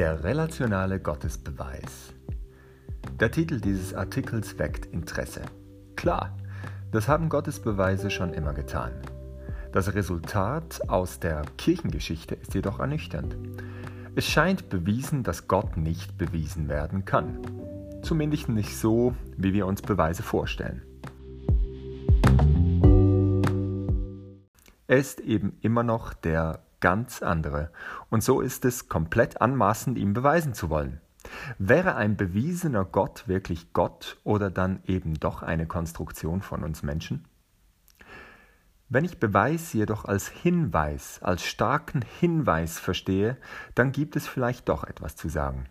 Der relationale Gottesbeweis. Der Titel dieses Artikels weckt Interesse. Klar, das haben Gottesbeweise schon immer getan. Das Resultat aus der Kirchengeschichte ist jedoch ernüchternd. Es scheint bewiesen, dass Gott nicht bewiesen werden kann. Zumindest nicht so, wie wir uns Beweise vorstellen. Er ist eben immer noch der ganz andere. Und so ist es komplett anmaßend, ihm beweisen zu wollen. Wäre ein bewiesener Gott wirklich Gott oder dann eben doch eine Konstruktion von uns Menschen? Wenn ich Beweis jedoch als Hinweis, als starken Hinweis verstehe, dann gibt es vielleicht doch etwas zu sagen.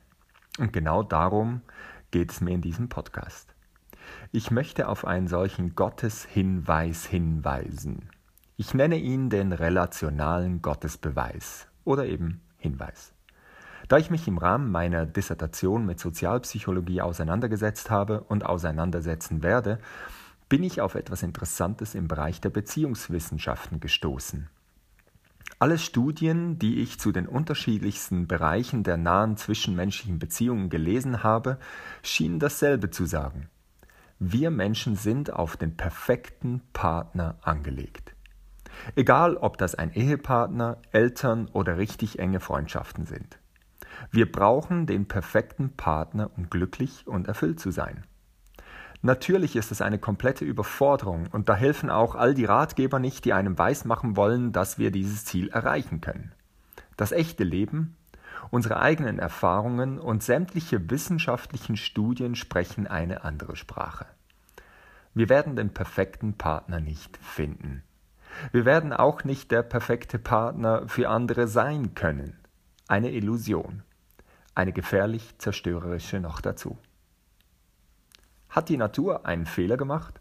Und genau darum geht es mir in diesem Podcast. Ich möchte auf einen solchen Gotteshinweis hinweisen. Ich nenne ihn den relationalen Gottesbeweis oder eben Hinweis. Da ich mich im Rahmen meiner Dissertation mit Sozialpsychologie auseinandergesetzt habe und auseinandersetzen werde, bin ich auf etwas Interessantes im Bereich der Beziehungswissenschaften gestoßen. Alle Studien, die ich zu den unterschiedlichsten Bereichen der nahen zwischenmenschlichen Beziehungen gelesen habe, schienen dasselbe zu sagen. Wir Menschen sind auf den perfekten Partner angelegt. Egal, ob das ein Ehepartner, Eltern oder richtig enge Freundschaften sind. Wir brauchen den perfekten Partner, um glücklich und erfüllt zu sein. Natürlich ist es eine komplette Überforderung und da helfen auch all die Ratgeber nicht, die einem weismachen wollen, dass wir dieses Ziel erreichen können. Das echte Leben, unsere eigenen Erfahrungen und sämtliche wissenschaftlichen Studien sprechen eine andere Sprache. Wir werden den perfekten Partner nicht finden. Wir werden auch nicht der perfekte Partner für andere sein können. Eine Illusion. Eine gefährlich zerstörerische noch dazu. Hat die Natur einen Fehler gemacht?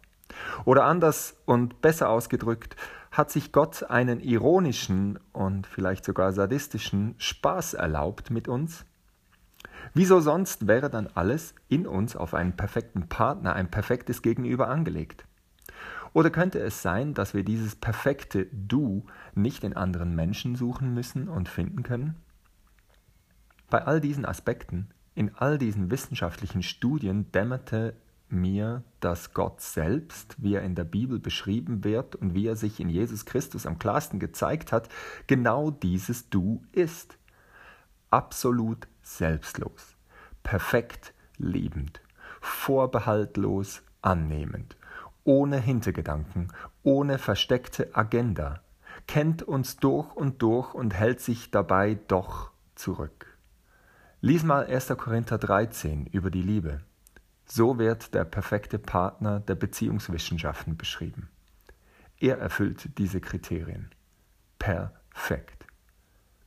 Oder anders und besser ausgedrückt, hat sich Gott einen ironischen und vielleicht sogar sadistischen Spaß erlaubt mit uns? Wieso sonst wäre dann alles in uns auf einen perfekten Partner, ein perfektes Gegenüber angelegt? Oder könnte es sein, dass wir dieses perfekte Du nicht in anderen Menschen suchen müssen und finden können? Bei all diesen Aspekten, in all diesen wissenschaftlichen Studien dämmerte mir, dass Gott selbst, wie er in der Bibel beschrieben wird und wie er sich in Jesus Christus am klarsten gezeigt hat, genau dieses Du ist. Absolut selbstlos, perfekt liebend, vorbehaltlos annehmend, ohne Hintergedanken, ohne versteckte Agenda, kennt uns durch und durch und hält sich dabei doch zurück. Lies mal 1. Korinther 13 über die Liebe. So wird der perfekte Partner der Beziehungswissenschaften beschrieben. Er erfüllt diese Kriterien. Perfekt.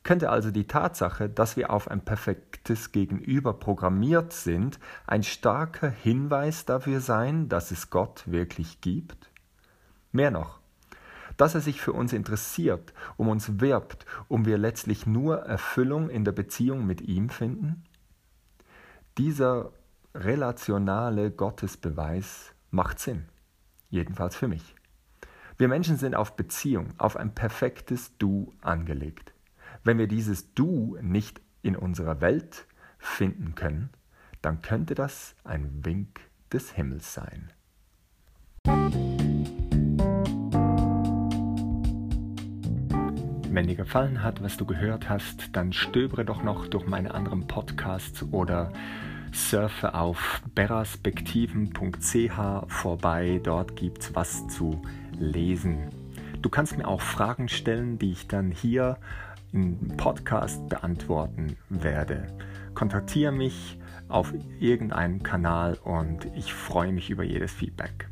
Könnte also die Tatsache, dass wir auf ein perfektes Gegenüber programmiert sind, ein starker Hinweis dafür sein, dass es Gott wirklich gibt? Mehr noch, dass er sich für uns interessiert, um uns wirbt, um wir letztlich nur Erfüllung in der Beziehung mit ihm finden? Dieser relationale Gottesbeweis macht Sinn, jedenfalls für mich. Wir Menschen sind auf Beziehung, auf ein perfektes Du angelegt. Wenn wir dieses Du nicht in unserer Welt finden können, dann könnte das ein Wink des Himmels sein. Wenn dir gefallen hat, was du gehört hast, dann stöbere doch noch durch meine anderen Podcasts oder surfe auf beraspektiven.ch vorbei. Dort gibt's was zu lesen. Du kannst mir auch Fragen stellen, die ich dann hier im Podcast beantworten werde. Kontaktiere mich auf irgendeinem Kanal und ich freue mich über jedes Feedback.